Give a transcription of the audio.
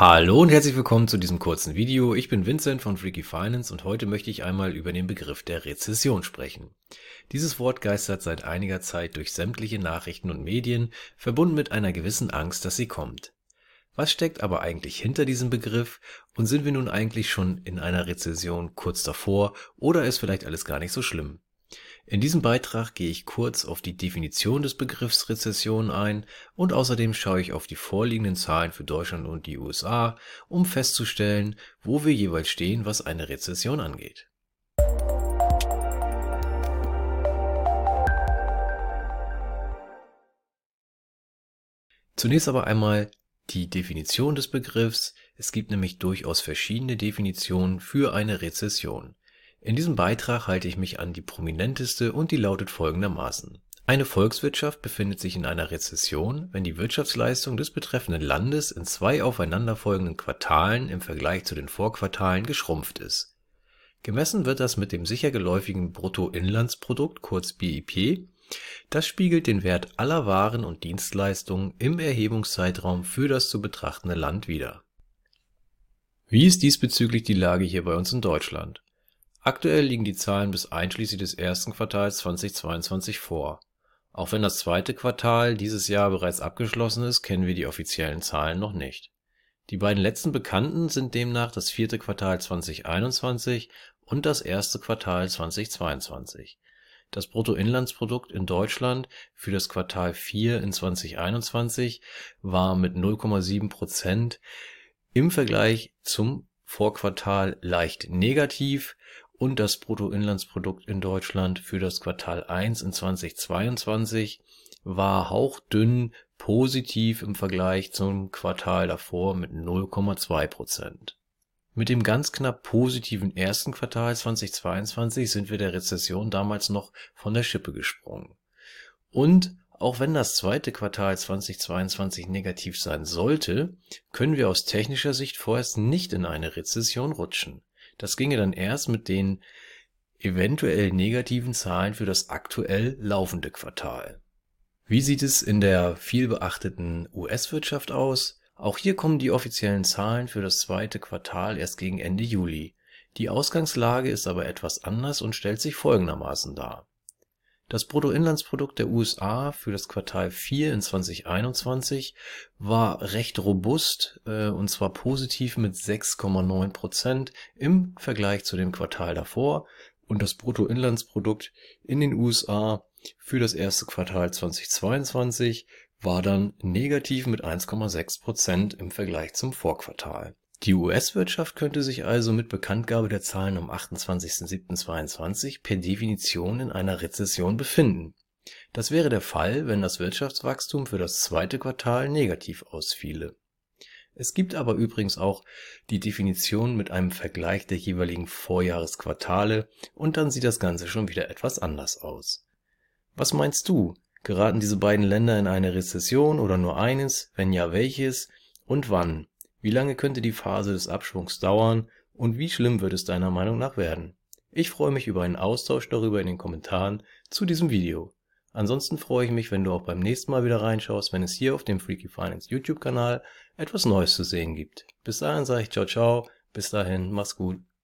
Hallo und herzlich willkommen zu diesem kurzen Video. Ich bin Vincent von Freaky Finance und heute möchte ich einmal über den Begriff der Rezession sprechen. Dieses Wort geistert seit einiger Zeit durch sämtliche Nachrichten und Medien, verbunden mit einer gewissen Angst, dass sie kommt. Was steckt aber eigentlich hinter diesem Begriff und sind wir nun eigentlich schon in einer Rezession kurz davor oder ist vielleicht alles gar nicht so schlimm? In diesem Beitrag gehe ich kurz auf die Definition des Begriffs Rezession ein und außerdem schaue ich auf die vorliegenden Zahlen für Deutschland und die USA, um festzustellen, wo wir jeweils stehen, was eine Rezession angeht. Zunächst aber einmal die Definition des Begriffs. Es gibt nämlich durchaus verschiedene Definitionen für eine Rezession. In diesem Beitrag halte ich mich an die prominenteste und die lautet folgendermaßen: Eine Volkswirtschaft befindet sich in einer Rezession, wenn die Wirtschaftsleistung des betreffenden Landes in zwei aufeinanderfolgenden Quartalen im Vergleich zu den Vorquartalen geschrumpft ist. Gemessen wird das mit dem sicher geläufigen Bruttoinlandsprodukt kurz BIP. Das spiegelt den Wert aller Waren und Dienstleistungen im Erhebungszeitraum für das zu betrachtende Land wider. Wie ist diesbezüglich die Lage hier bei uns in Deutschland Aktuell liegen die Zahlen bis einschließlich des ersten Quartals 2022 vor. Auch wenn das zweite Quartal dieses Jahr bereits abgeschlossen ist, kennen wir die offiziellen Zahlen noch nicht. Die beiden letzten bekannten sind demnach das vierte Quartal 2021 und das erste Quartal 2022. Das Bruttoinlandsprodukt in Deutschland für das Quartal 4 in 2021 war mit 0,7 Prozent im Vergleich zum Vorquartal leicht negativ und das Bruttoinlandsprodukt in Deutschland für das Quartal 1 in 2022 war hauchdünn positiv im Vergleich zum Quartal davor mit 0,2 Prozent. Mit dem ganz knapp positiven ersten Quartal 2022 sind wir der Rezession damals noch von der Schippe gesprungen. Und auch wenn das zweite Quartal 2022 negativ sein sollte, können wir aus technischer Sicht vorerst nicht in eine Rezession rutschen das ginge dann erst mit den eventuell negativen Zahlen für das aktuell laufende Quartal. Wie sieht es in der vielbeachteten US-Wirtschaft aus? Auch hier kommen die offiziellen Zahlen für das zweite Quartal erst gegen Ende Juli. Die Ausgangslage ist aber etwas anders und stellt sich folgendermaßen dar das Bruttoinlandsprodukt der USA für das Quartal 4 in 2021 war recht robust, äh, und zwar positiv mit 6,9 Prozent im Vergleich zu dem Quartal davor. Und das Bruttoinlandsprodukt in den USA für das erste Quartal 2022 war dann negativ mit 1,6 Prozent im Vergleich zum Vorquartal die US-Wirtschaft könnte sich also mit Bekanntgabe der Zahlen am 28.07.2022 per Definition in einer Rezession befinden. Das wäre der Fall, wenn das Wirtschaftswachstum für das zweite Quartal negativ ausfiele. Es gibt aber übrigens auch die Definition mit einem Vergleich der jeweiligen Vorjahresquartale und dann sieht das Ganze schon wieder etwas anders aus. Was meinst du? Geraten diese beiden Länder in eine Rezession oder nur eines? Wenn ja, welches? Und wann? Wie lange könnte die Phase des Abschwungs dauern und wie schlimm wird es deiner Meinung nach werden? Ich freue mich über einen Austausch darüber in den Kommentaren zu diesem Video. Ansonsten freue ich mich, wenn du auch beim nächsten Mal wieder reinschaust, wenn es hier auf dem Freaky Finance YouTube Kanal etwas Neues zu sehen gibt. Bis dahin sage ich ciao ciao, bis dahin, mach's gut.